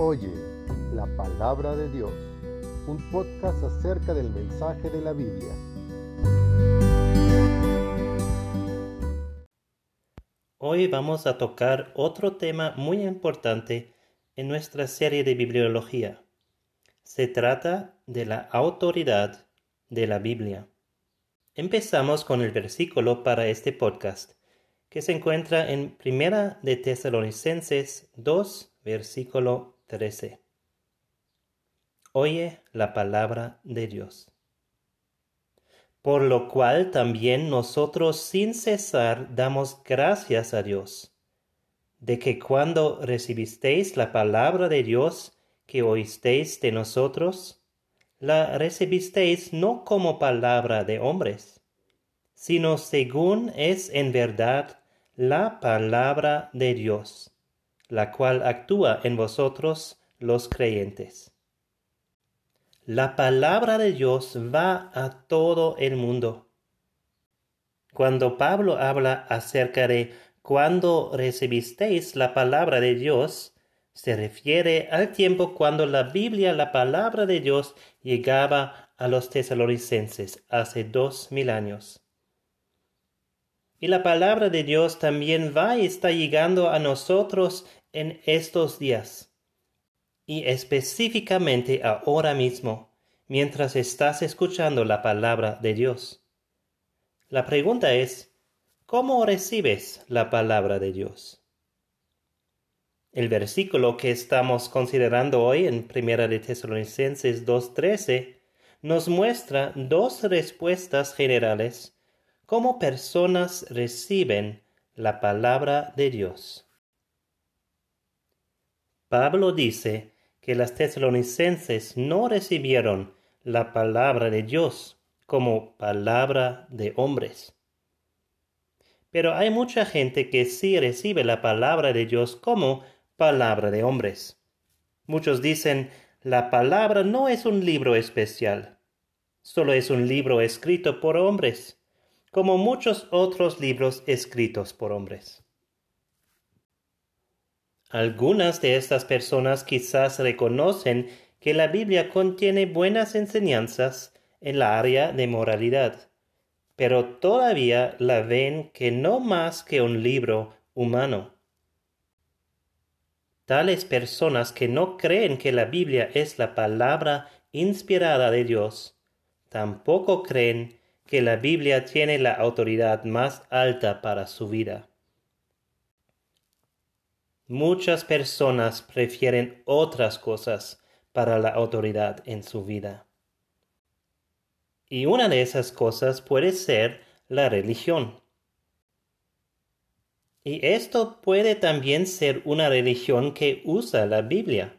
Oye la palabra de Dios, un podcast acerca del mensaje de la Biblia. Hoy vamos a tocar otro tema muy importante en nuestra serie de bibliología. Se trata de la autoridad de la Biblia. Empezamos con el versículo para este podcast, que se encuentra en Primera de Tesalonicenses 2, versículo 13. Oye la palabra de Dios. Por lo cual también nosotros sin cesar damos gracias a Dios, de que cuando recibisteis la palabra de Dios que oísteis de nosotros, la recibisteis no como palabra de hombres, sino según es en verdad la palabra de Dios la cual actúa en vosotros los creyentes. La palabra de Dios va a todo el mundo. Cuando Pablo habla acerca de cuando recibisteis la palabra de Dios, se refiere al tiempo cuando la Biblia, la palabra de Dios, llegaba a los tesalonicenses hace dos mil años. Y la palabra de Dios también va y está llegando a nosotros en estos días. Y específicamente ahora mismo, mientras estás escuchando la palabra de Dios. La pregunta es, ¿cómo recibes la palabra de Dios? El versículo que estamos considerando hoy en Primera de Tesalonicenses 2.13 nos muestra dos respuestas generales cómo personas reciben la palabra de Dios. Pablo dice que las tesalonicenses no recibieron la palabra de Dios como palabra de hombres. Pero hay mucha gente que sí recibe la palabra de Dios como palabra de hombres. Muchos dicen, la palabra no es un libro especial, solo es un libro escrito por hombres como muchos otros libros escritos por hombres. Algunas de estas personas quizás reconocen que la Biblia contiene buenas enseñanzas en la área de moralidad, pero todavía la ven que no más que un libro humano. Tales personas que no creen que la Biblia es la palabra inspirada de Dios, tampoco creen que la Biblia tiene la autoridad más alta para su vida. Muchas personas prefieren otras cosas para la autoridad en su vida. Y una de esas cosas puede ser la religión. Y esto puede también ser una religión que usa la Biblia,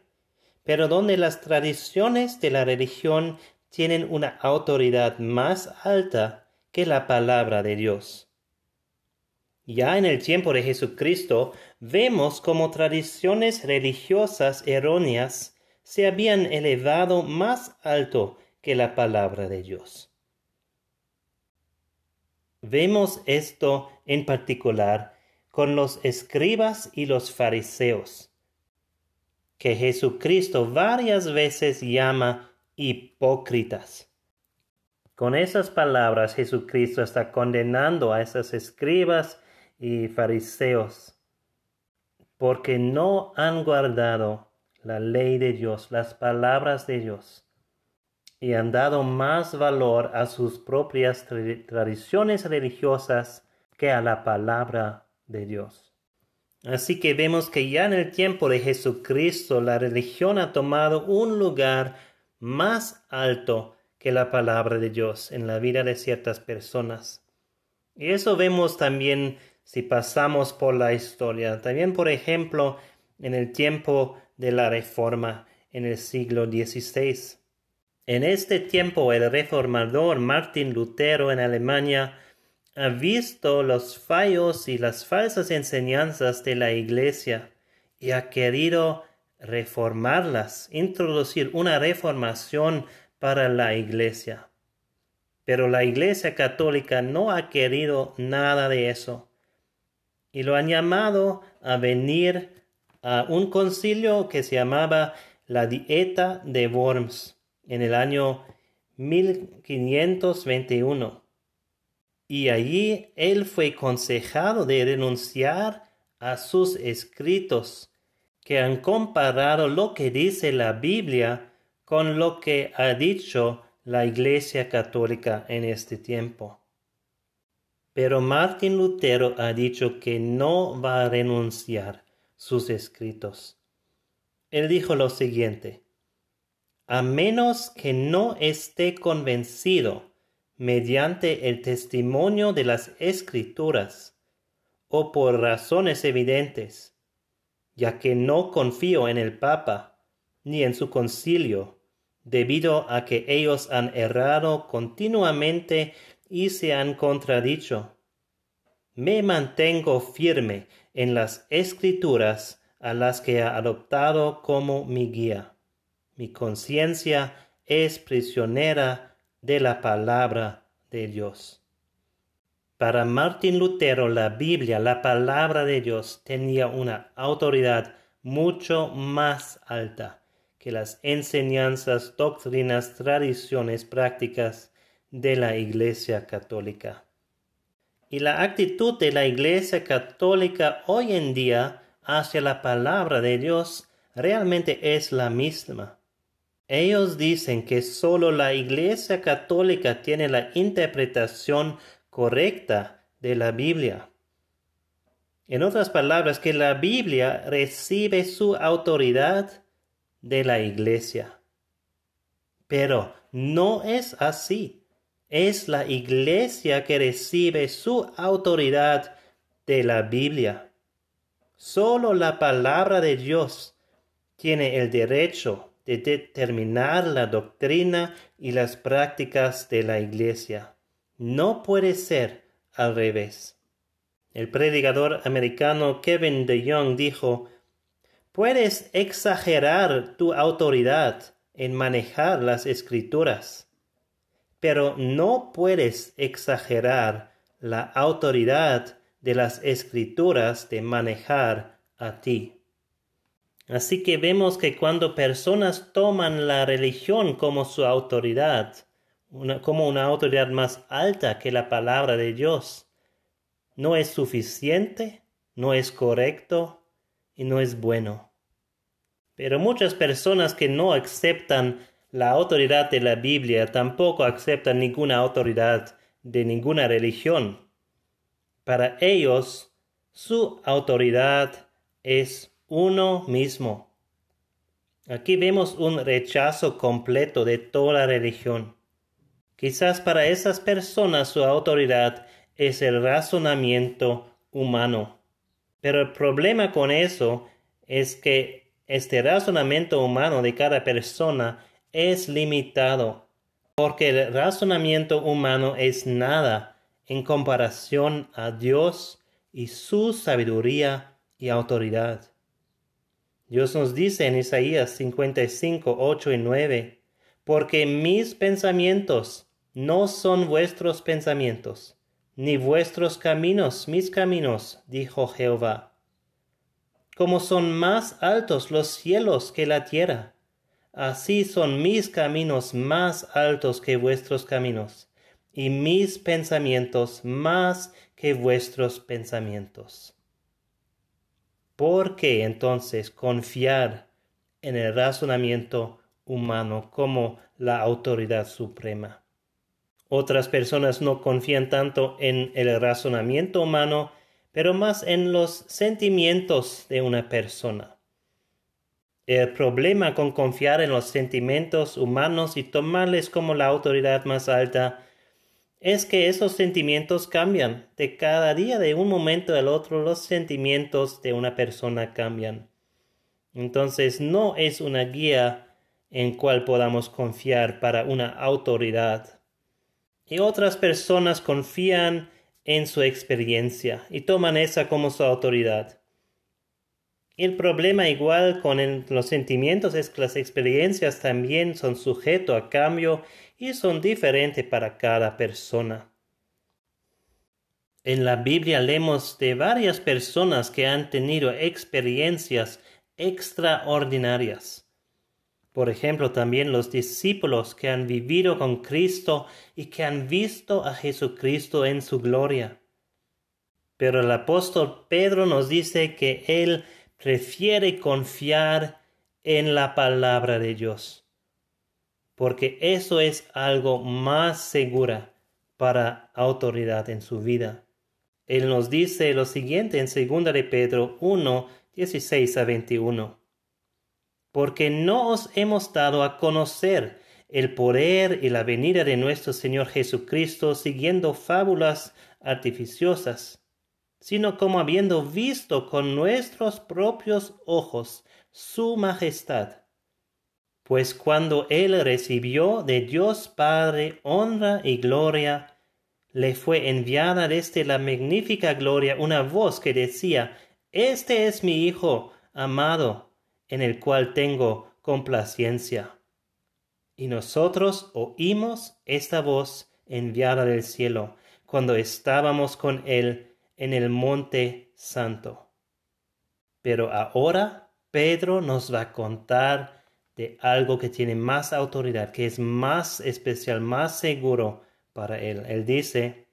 pero donde las tradiciones de la religión tienen una autoridad más alta que la palabra de Dios. Ya en el tiempo de Jesucristo vemos como tradiciones religiosas erróneas se habían elevado más alto que la palabra de Dios. Vemos esto en particular con los escribas y los fariseos, que Jesucristo varias veces llama hipócritas. Con esas palabras Jesucristo está condenando a esos escribas y fariseos porque no han guardado la ley de Dios, las palabras de Dios, y han dado más valor a sus propias tradiciones religiosas que a la palabra de Dios. Así que vemos que ya en el tiempo de Jesucristo la religión ha tomado un lugar más alto que la palabra de Dios en la vida de ciertas personas. Y eso vemos también si pasamos por la historia. También, por ejemplo, en el tiempo de la Reforma en el siglo XVI. En este tiempo el reformador Martin Lutero en Alemania ha visto los fallos y las falsas enseñanzas de la Iglesia y ha querido reformarlas, introducir una reformación para la Iglesia. Pero la Iglesia católica no ha querido nada de eso y lo han llamado a venir a un concilio que se llamaba la Dieta de Worms en el año 1521. Y allí él fue consejado de renunciar a sus escritos, que han comparado lo que dice la Biblia con lo que ha dicho la Iglesia Católica en este tiempo. Pero Martín Lutero ha dicho que no va a renunciar sus escritos. Él dijo lo siguiente, a menos que no esté convencido mediante el testimonio de las escrituras o por razones evidentes, ya que no confío en el Papa ni en su concilio, debido a que ellos han errado continuamente y se han contradicho. Me mantengo firme en las escrituras a las que he adoptado como mi guía. Mi conciencia es prisionera de la palabra de Dios. Para Martín Lutero la Biblia, la palabra de Dios, tenía una autoridad mucho más alta que las enseñanzas, doctrinas, tradiciones, prácticas de la Iglesia Católica. Y la actitud de la Iglesia Católica hoy en día hacia la palabra de Dios realmente es la misma. Ellos dicen que sólo la Iglesia Católica tiene la interpretación correcta de la Biblia. En otras palabras, que la Biblia recibe su autoridad de la Iglesia. Pero no es así es la iglesia que recibe su autoridad de la Biblia. Solo la palabra de Dios tiene el derecho de determinar la doctrina y las prácticas de la iglesia. No puede ser al revés. El predicador americano Kevin DeYoung dijo, Puedes exagerar tu autoridad en manejar las escrituras pero no puedes exagerar la autoridad de las escrituras de manejar a ti. Así que vemos que cuando personas toman la religión como su autoridad, como una autoridad más alta que la palabra de Dios, no es suficiente, no es correcto y no es bueno. Pero muchas personas que no aceptan la autoridad de la Biblia tampoco acepta ninguna autoridad de ninguna religión. Para ellos, su autoridad es uno mismo. Aquí vemos un rechazo completo de toda religión. Quizás para esas personas su autoridad es el razonamiento humano. Pero el problema con eso es que este razonamiento humano de cada persona es limitado, porque el razonamiento humano es nada en comparación a Dios y su sabiduría y autoridad. Dios nos dice en Isaías 55, 8 y 9, porque mis pensamientos no son vuestros pensamientos, ni vuestros caminos mis caminos, dijo Jehová. Como son más altos los cielos que la tierra, Así son mis caminos más altos que vuestros caminos, y mis pensamientos más que vuestros pensamientos. ¿Por qué entonces confiar en el razonamiento humano como la autoridad suprema? Otras personas no confían tanto en el razonamiento humano, pero más en los sentimientos de una persona. El problema con confiar en los sentimientos humanos y tomarles como la autoridad más alta es que esos sentimientos cambian. De cada día, de un momento al otro, los sentimientos de una persona cambian. Entonces no es una guía en cual podamos confiar para una autoridad. Y otras personas confían en su experiencia y toman esa como su autoridad. El problema igual con los sentimientos es que las experiencias también son sujeto a cambio y son diferentes para cada persona. En la Biblia leemos de varias personas que han tenido experiencias extraordinarias. Por ejemplo, también los discípulos que han vivido con Cristo y que han visto a Jesucristo en su gloria. Pero el apóstol Pedro nos dice que él prefiere confiar en la palabra de Dios, porque eso es algo más segura para autoridad en su vida. Él nos dice lo siguiente en 2 de Pedro 1, 16 a 21. Porque no os hemos dado a conocer el poder y la venida de nuestro Señor Jesucristo siguiendo fábulas artificiosas, sino como habiendo visto con nuestros propios ojos su majestad. Pues cuando él recibió de Dios Padre honra y gloria, le fue enviada desde la magnífica gloria una voz que decía, Este es mi Hijo amado, en el cual tengo complacencia. Y nosotros oímos esta voz enviada del cielo, cuando estábamos con él en el monte santo. Pero ahora Pedro nos va a contar de algo que tiene más autoridad, que es más especial, más seguro para él. Él dice,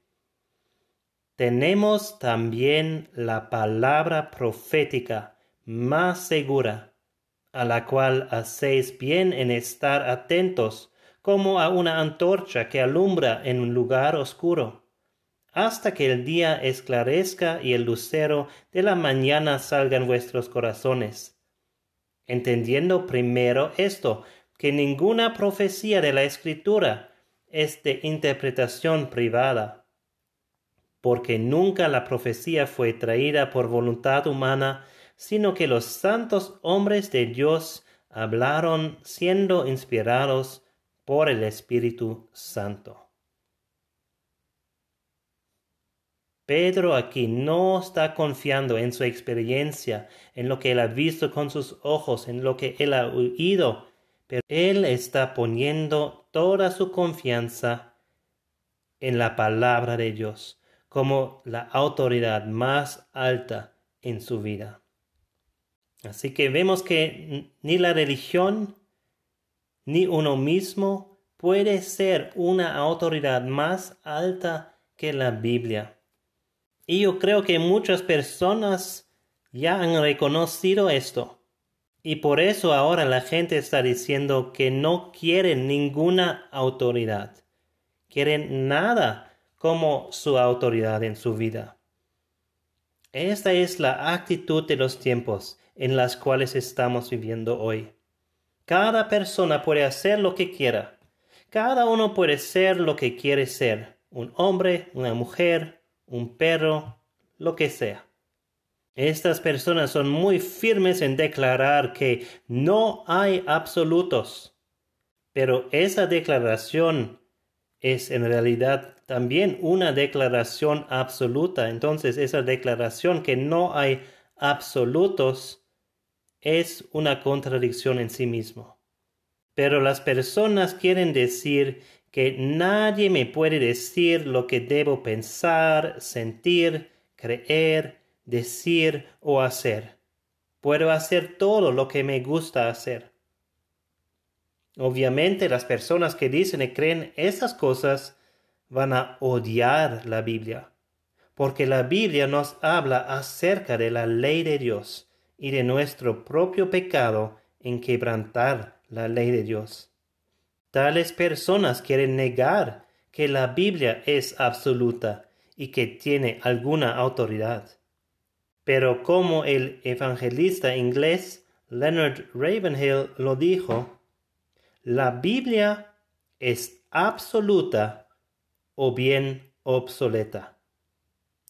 tenemos también la palabra profética más segura, a la cual hacéis bien en estar atentos, como a una antorcha que alumbra en un lugar oscuro, hasta que el día esclarezca y el lucero de la mañana salga en vuestros corazones. Entendiendo primero esto, que ninguna profecía de la Escritura es de interpretación privada, porque nunca la profecía fue traída por voluntad humana, sino que los santos hombres de Dios hablaron siendo inspirados por el Espíritu Santo. Pedro aquí no está confiando en su experiencia, en lo que él ha visto con sus ojos, en lo que él ha oído pero él está poniendo toda su confianza en la palabra de Dios como la autoridad más alta en su vida. Así que vemos que ni la religión ni uno mismo puede ser una autoridad más alta que la Biblia. Y yo creo que muchas personas ya han reconocido esto. Y por eso ahora la gente está diciendo que no quieren ninguna autoridad. Quieren nada como su autoridad en su vida. Esta es la actitud de los tiempos en las cuales estamos viviendo hoy. Cada persona puede hacer lo que quiera. Cada uno puede ser lo que quiere ser. Un hombre, una mujer, un perro, lo que sea. Estas personas son muy firmes en declarar que no hay absolutos. Pero esa declaración es en realidad también una declaración absoluta. Entonces esa declaración que no hay absolutos es una contradicción en sí mismo. Pero las personas quieren decir que nadie me puede decir lo que debo pensar, sentir, creer, decir o hacer. Puedo hacer todo lo que me gusta hacer. Obviamente las personas que dicen y creen esas cosas van a odiar la Biblia, porque la Biblia nos habla acerca de la ley de Dios y de nuestro propio pecado en quebrantar la ley de Dios. Tales personas quieren negar que la Biblia es absoluta y que tiene alguna autoridad. Pero como el evangelista inglés Leonard Ravenhill lo dijo, la Biblia es absoluta o bien obsoleta.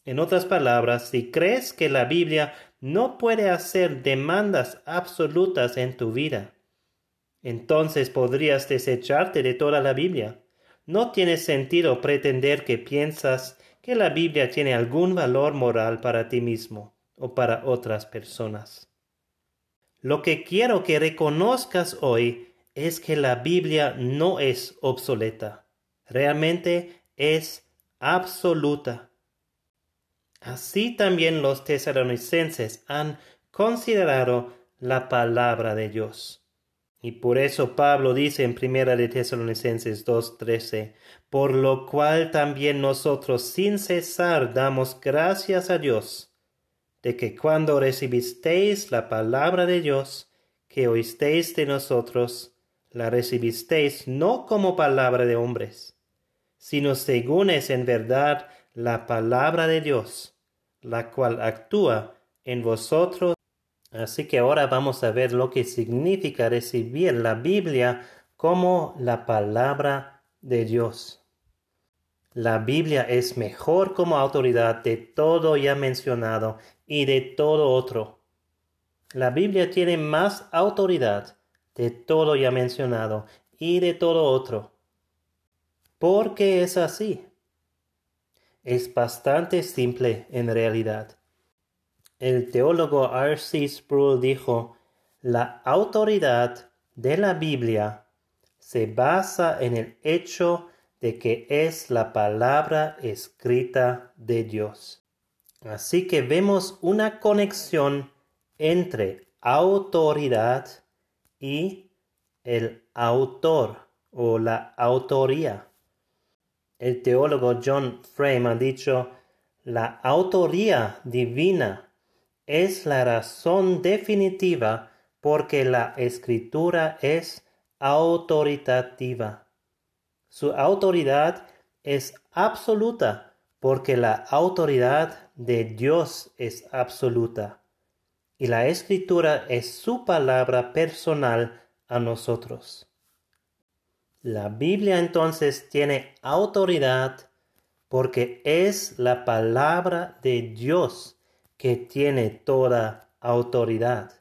En otras palabras, si crees que la Biblia no puede hacer demandas absolutas en tu vida, entonces podrías desecharte de toda la Biblia. No tiene sentido pretender que piensas que la Biblia tiene algún valor moral para ti mismo o para otras personas. Lo que quiero que reconozcas hoy es que la Biblia no es obsoleta, realmente es absoluta. Así también los tesalonicenses han considerado la palabra de Dios. Y por eso Pablo dice en Primera de Tesalonicenses 2:13, por lo cual también nosotros sin cesar damos gracias a Dios, de que cuando recibisteis la palabra de Dios, que oísteis de nosotros, la recibisteis no como palabra de hombres, sino según es en verdad la palabra de Dios, la cual actúa en vosotros Así que ahora vamos a ver lo que significa recibir la Biblia como la palabra de Dios. La Biblia es mejor como autoridad de todo ya mencionado y de todo otro. La Biblia tiene más autoridad de todo ya mencionado y de todo otro. ¿Por qué es así? Es bastante simple en realidad. El teólogo R.C. Sproul dijo, la autoridad de la Biblia se basa en el hecho de que es la palabra escrita de Dios. Así que vemos una conexión entre autoridad y el autor o la autoría. El teólogo John Frame ha dicho, la autoría divina es la razón definitiva porque la escritura es autoritativa. Su autoridad es absoluta porque la autoridad de Dios es absoluta. Y la escritura es su palabra personal a nosotros. La Biblia entonces tiene autoridad porque es la palabra de Dios que tiene toda autoridad.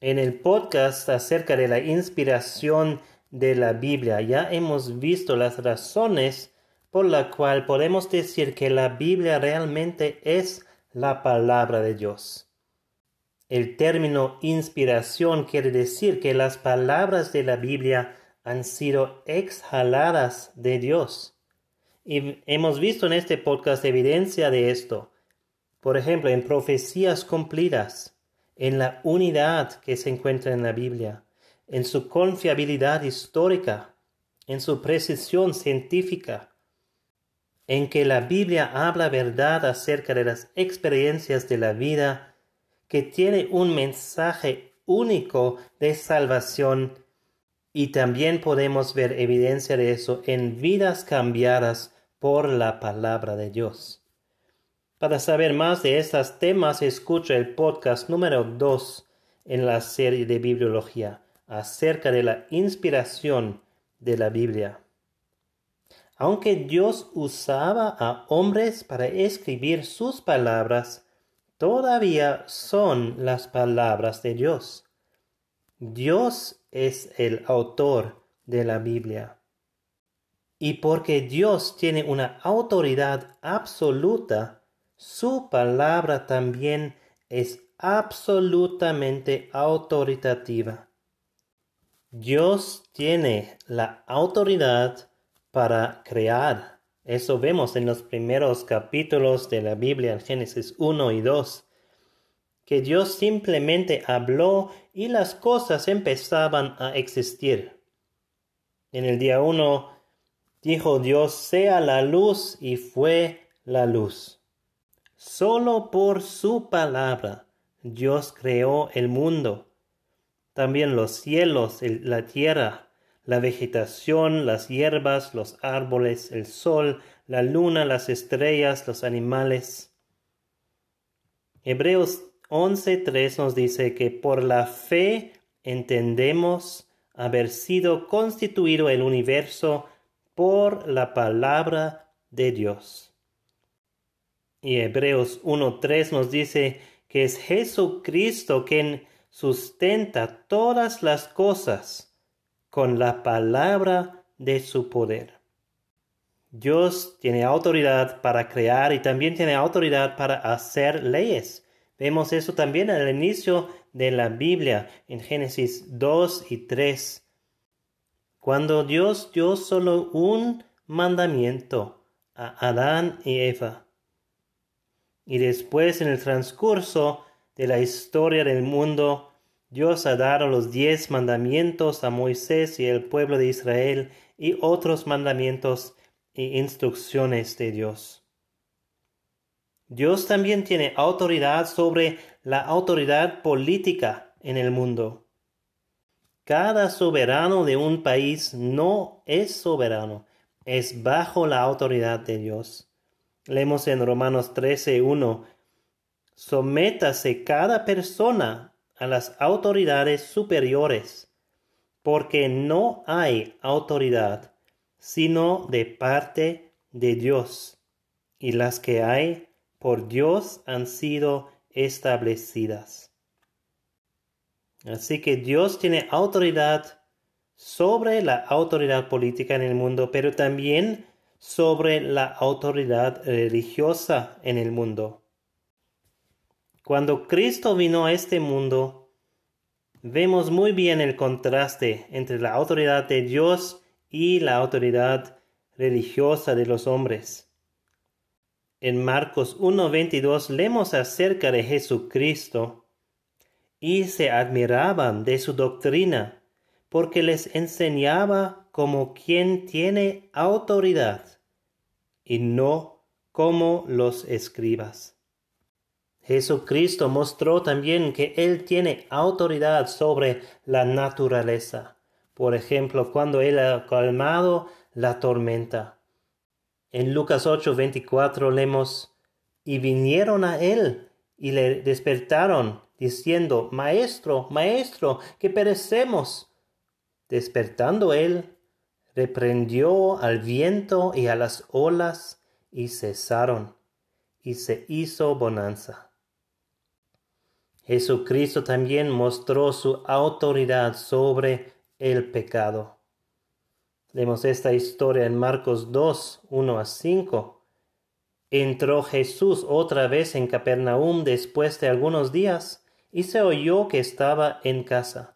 En el podcast acerca de la inspiración de la Biblia ya hemos visto las razones por la cual podemos decir que la Biblia realmente es la palabra de Dios. El término inspiración quiere decir que las palabras de la Biblia han sido exhaladas de Dios. Y hemos visto en este podcast evidencia de esto por ejemplo, en profecías cumplidas, en la unidad que se encuentra en la Biblia, en su confiabilidad histórica, en su precisión científica, en que la Biblia habla verdad acerca de las experiencias de la vida, que tiene un mensaje único de salvación y también podemos ver evidencia de eso en vidas cambiadas por la palabra de Dios. Para saber más de estos temas, escucha el podcast número 2 en la serie de Bibliología acerca de la inspiración de la Biblia. Aunque Dios usaba a hombres para escribir sus palabras, todavía son las palabras de Dios. Dios es el autor de la Biblia. Y porque Dios tiene una autoridad absoluta, su palabra también es absolutamente autoritativa. Dios tiene la autoridad para crear. Eso vemos en los primeros capítulos de la Biblia, en Génesis 1 y 2, que Dios simplemente habló y las cosas empezaban a existir. En el día 1 dijo Dios, sea la luz y fue la luz. Solo por su palabra Dios creó el mundo, también los cielos, la tierra, la vegetación, las hierbas, los árboles, el sol, la luna, las estrellas, los animales. Hebreos 11.3 nos dice que por la fe entendemos haber sido constituido el universo por la palabra de Dios. Y Hebreos 1.3 nos dice que es Jesucristo quien sustenta todas las cosas con la palabra de su poder. Dios tiene autoridad para crear y también tiene autoridad para hacer leyes. Vemos eso también al inicio de la Biblia en Génesis 2 y 3. Cuando Dios dio solo un mandamiento a Adán y Eva y después en el transcurso de la historia del mundo, Dios ha dado los diez mandamientos a Moisés y al pueblo de Israel y otros mandamientos e instrucciones de Dios. Dios también tiene autoridad sobre la autoridad política en el mundo. Cada soberano de un país no es soberano, es bajo la autoridad de Dios. Leemos en Romanos 13:1, sométase cada persona a las autoridades superiores, porque no hay autoridad sino de parte de Dios, y las que hay por Dios han sido establecidas. Así que Dios tiene autoridad sobre la autoridad política en el mundo, pero también sobre la autoridad religiosa en el mundo. Cuando Cristo vino a este mundo, vemos muy bien el contraste entre la autoridad de Dios y la autoridad religiosa de los hombres. En Marcos 1.22 leemos acerca de Jesucristo y se admiraban de su doctrina porque les enseñaba como quien tiene autoridad y no como los escribas. Jesucristo mostró también que Él tiene autoridad sobre la naturaleza. Por ejemplo, cuando Él ha calmado la tormenta en Lucas 8:24 leemos, y vinieron a él y le despertaron, diciendo, Maestro, Maestro, que perecemos. Despertando él, reprendió al viento y a las olas, y cesaron, y se hizo bonanza. Jesucristo también mostró su autoridad sobre el pecado. Leemos esta historia en Marcos 2, 1 a 5. Entró Jesús otra vez en Capernaum después de algunos días y se oyó que estaba en casa.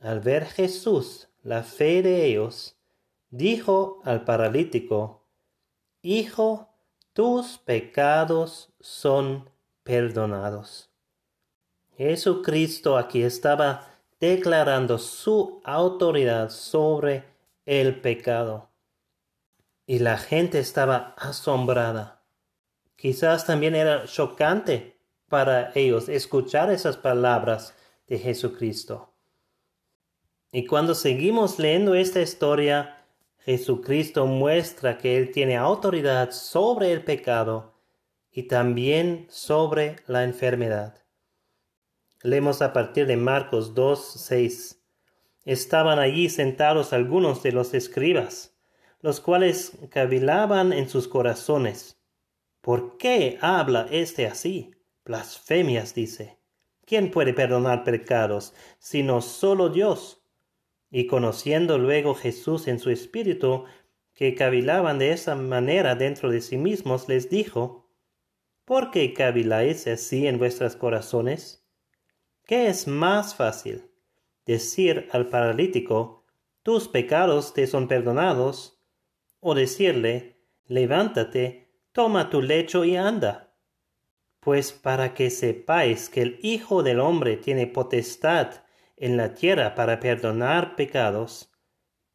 Al ver Jesús la fe de ellos, dijo al paralítico, Hijo, tus pecados son perdonados. Jesucristo aquí estaba declarando su autoridad sobre el pecado. Y la gente estaba asombrada. Quizás también era chocante para ellos escuchar esas palabras de Jesucristo. Y cuando seguimos leyendo esta historia, Jesucristo muestra que Él tiene autoridad sobre el pecado y también sobre la enfermedad. Leemos a partir de Marcos 2, 6. Estaban allí sentados algunos de los escribas, los cuales cavilaban en sus corazones. ¿Por qué habla éste así? Blasfemias dice. ¿Quién puede perdonar pecados sino solo Dios? Y conociendo luego Jesús en su espíritu, que cavilaban de esa manera dentro de sí mismos, les dijo, ¿Por qué caviláis así en vuestros corazones? ¿Qué es más fácil? ¿Decir al paralítico, tus pecados te son perdonados? ¿O decirle, levántate, toma tu lecho y anda? Pues para que sepáis que el Hijo del Hombre tiene potestad en la tierra para perdonar pecados,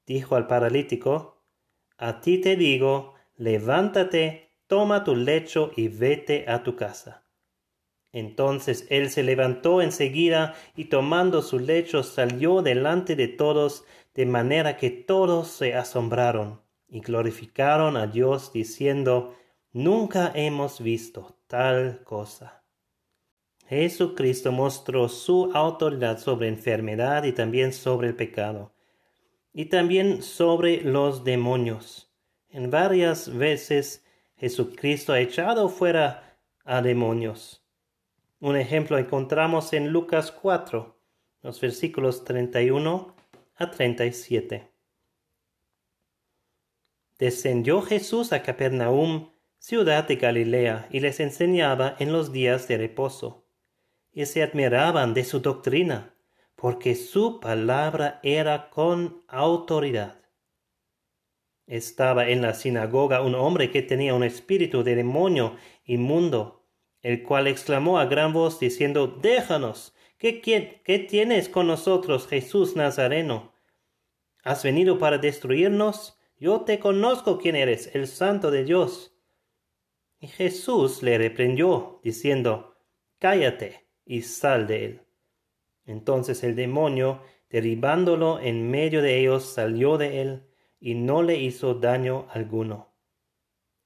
dijo al paralítico, a ti te digo, levántate, toma tu lecho y vete a tu casa. Entonces él se levantó enseguida y tomando su lecho salió delante de todos, de manera que todos se asombraron y glorificaron a Dios diciendo, Nunca hemos visto tal cosa. Jesucristo mostró su autoridad sobre enfermedad y también sobre el pecado, y también sobre los demonios. En varias veces Jesucristo ha echado fuera a demonios un ejemplo encontramos en Lucas 4, los versículos 31 a 37. Descendió Jesús a Capernaum, ciudad de Galilea, y les enseñaba en los días de reposo. Y se admiraban de su doctrina, porque su palabra era con autoridad. Estaba en la sinagoga un hombre que tenía un espíritu de demonio inmundo, el cual exclamó a gran voz diciendo, Déjanos, ¿qué, qué tienes con nosotros, Jesús Nazareno? ¿Has venido para destruirnos? Yo te conozco quién eres, el santo de Dios. Y Jesús le reprendió, diciendo, Cállate y sal de él. Entonces el demonio, derribándolo en medio de ellos, salió de él, y no le hizo daño alguno.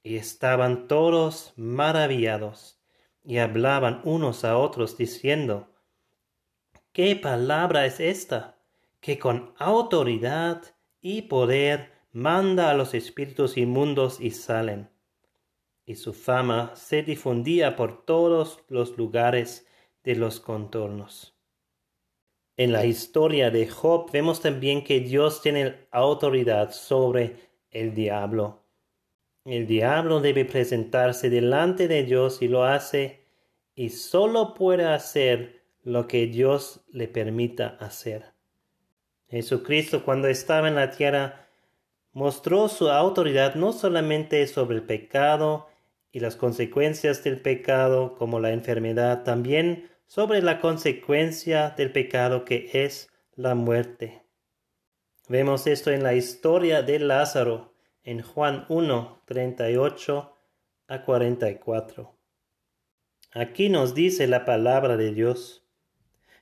Y estaban todos maravillados, y hablaban unos a otros, diciendo, ¿Qué palabra es esta? que con autoridad y poder manda a los espíritus inmundos y salen. Y su fama se difundía por todos los lugares de los contornos. En la historia de Job vemos también que Dios tiene autoridad sobre el diablo. El diablo debe presentarse delante de Dios y lo hace y solo puede hacer lo que Dios le permita hacer. Jesucristo cuando estaba en la tierra mostró su autoridad no solamente sobre el pecado y las consecuencias del pecado como la enfermedad, también sobre la consecuencia del pecado que es la muerte. Vemos esto en la historia de Lázaro en Juan 1, 38 a 44. Aquí nos dice la palabra de Dios.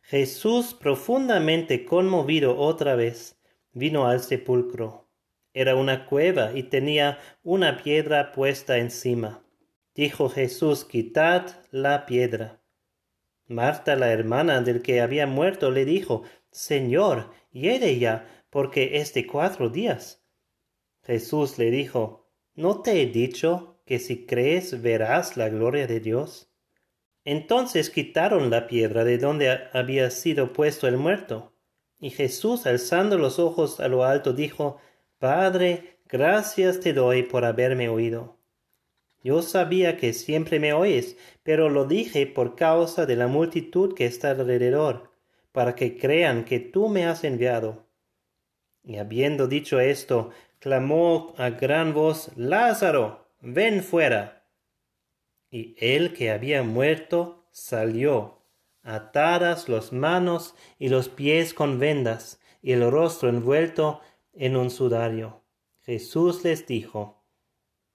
Jesús, profundamente conmovido otra vez, vino al sepulcro. Era una cueva y tenía una piedra puesta encima. Dijo Jesús, quitad la piedra. Marta, la hermana del que había muerto, le dijo, Señor, hiere ya, porque es de cuatro días. Jesús le dijo, ¿no te he dicho que si crees verás la gloria de Dios? Entonces quitaron la piedra de donde había sido puesto el muerto. Y Jesús, alzando los ojos a lo alto, dijo, Padre, gracias te doy por haberme oído. Yo sabía que siempre me oyes, pero lo dije por causa de la multitud que está alrededor, para que crean que tú me has enviado. Y habiendo dicho esto, clamó a gran voz, Lázaro, ven fuera. Y el que había muerto salió, atadas las manos y los pies con vendas, y el rostro envuelto en un sudario. Jesús les dijo,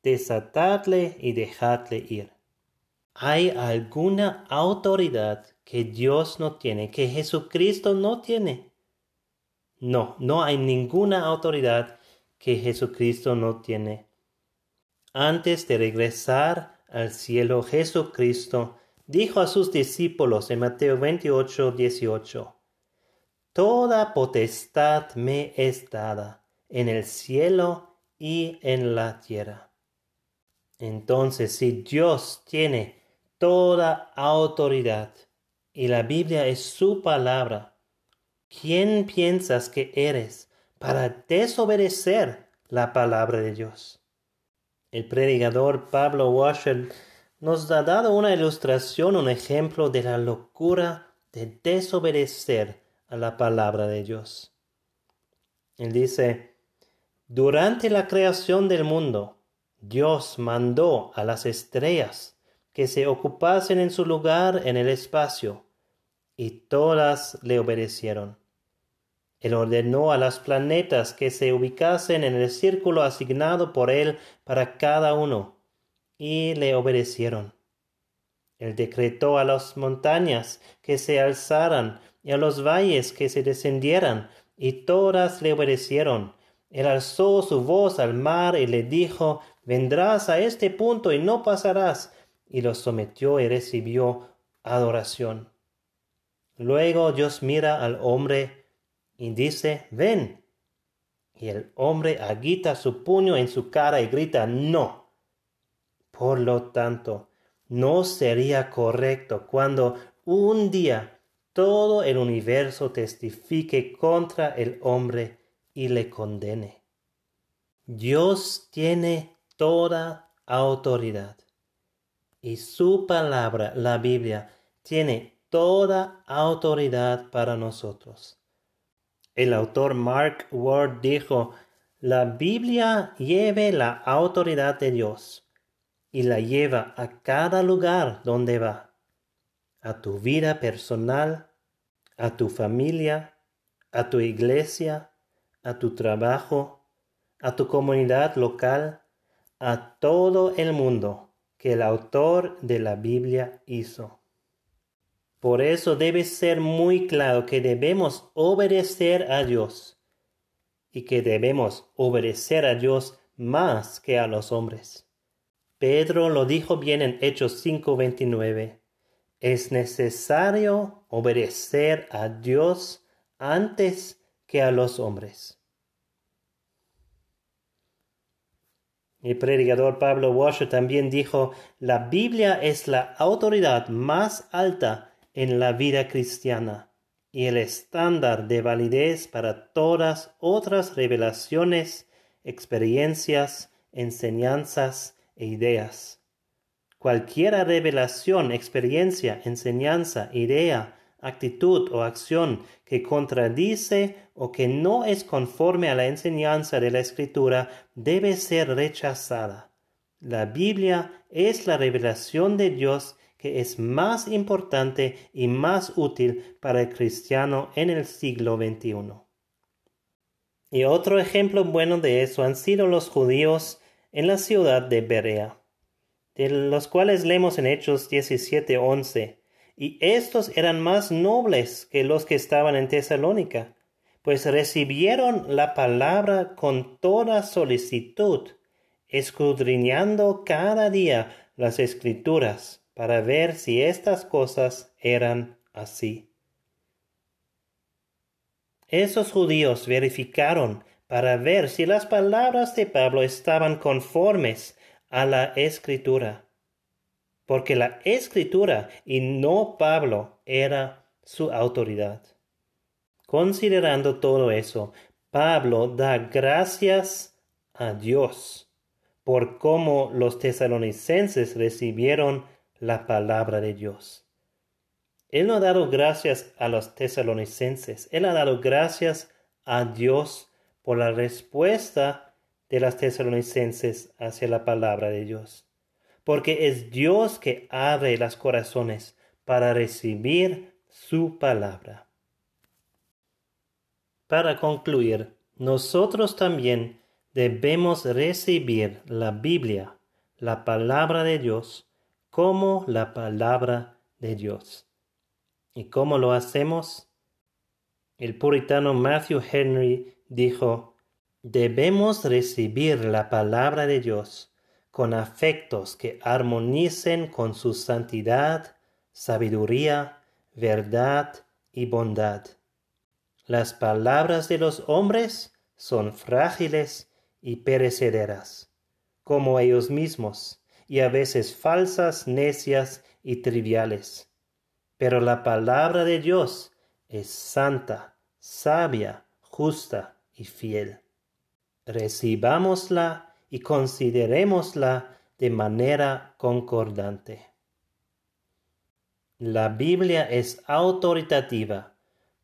desatadle y dejadle ir. ¿Hay alguna autoridad que Dios no tiene, que Jesucristo no tiene? No, no hay ninguna autoridad que Jesucristo no tiene. Antes de regresar al cielo, Jesucristo dijo a sus discípulos en Mateo 28, 18, Toda potestad me es dada en el cielo y en la tierra. Entonces, si Dios tiene toda autoridad y la Biblia es su palabra, ¿quién piensas que eres para desobedecer la palabra de Dios? El predicador Pablo Washer nos ha dado una ilustración, un ejemplo de la locura de desobedecer a la palabra de Dios. Él dice, durante la creación del mundo, Dios mandó a las estrellas que se ocupasen en su lugar en el espacio, y todas le obedecieron. Él ordenó a los planetas que se ubicasen en el círculo asignado por él para cada uno, y le obedecieron. Él decretó a las montañas que se alzaran y a los valles que se descendieran, y todas le obedecieron. Él alzó su voz al mar y le dijo, vendrás a este punto y no pasarás. Y lo sometió y recibió adoración. Luego Dios mira al hombre y dice, ven. Y el hombre agita su puño en su cara y grita, no. Por lo tanto, no sería correcto cuando un día todo el universo testifique contra el hombre y le condene. Dios tiene toda autoridad y su palabra, la Biblia, tiene toda autoridad para nosotros. El autor Mark Ward dijo, la Biblia lleve la autoridad de Dios y la lleva a cada lugar donde va, a tu vida personal, a tu familia, a tu iglesia, a tu trabajo, a tu comunidad local, a todo el mundo que el autor de la Biblia hizo. Por eso debe ser muy claro que debemos obedecer a Dios y que debemos obedecer a Dios más que a los hombres. Pedro lo dijo bien en Hechos 5:29. Es necesario obedecer a Dios antes que a los hombres. El predicador Pablo Washer también dijo, la Biblia es la autoridad más alta en la vida cristiana y el estándar de validez para todas otras revelaciones, experiencias, enseñanzas e ideas. Cualquier revelación, experiencia, enseñanza, idea, actitud o acción que contradice o que no es conforme a la enseñanza de la Escritura debe ser rechazada. La Biblia es la revelación de Dios que es más importante y más útil para el cristiano en el siglo XXI. Y otro ejemplo bueno de eso han sido los judíos en la ciudad de Berea, de los cuales leemos en Hechos 17:11, y estos eran más nobles que los que estaban en Tesalónica, pues recibieron la palabra con toda solicitud, escudriñando cada día las escrituras para ver si estas cosas eran así. Esos judíos verificaron para ver si las palabras de Pablo estaban conformes a la escritura, porque la escritura y no Pablo era su autoridad. Considerando todo eso, Pablo da gracias a Dios por cómo los tesalonicenses recibieron la palabra de Dios. Él no ha dado gracias a los tesalonicenses, Él ha dado gracias a Dios por la respuesta de las tesalonicenses hacia la palabra de Dios. Porque es Dios que abre los corazones para recibir su palabra. Para concluir, nosotros también debemos recibir la Biblia, la palabra de Dios, como la palabra de Dios. ¿Y cómo lo hacemos? El puritano Matthew Henry dijo, debemos recibir la palabra de Dios con afectos que armonicen con su santidad, sabiduría, verdad y bondad. Las palabras de los hombres son frágiles y perecederas, como ellos mismos y a veces falsas, necias y triviales. Pero la palabra de Dios es santa, sabia, justa y fiel. Recibámosla y considerémosla de manera concordante. La Biblia es autoritativa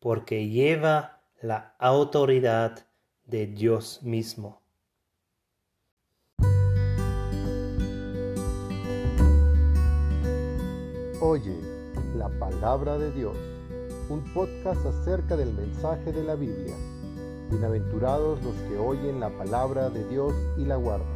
porque lleva la autoridad de Dios mismo. Oye, la palabra de Dios, un podcast acerca del mensaje de la Biblia. Bienaventurados los que oyen la palabra de Dios y la guardan.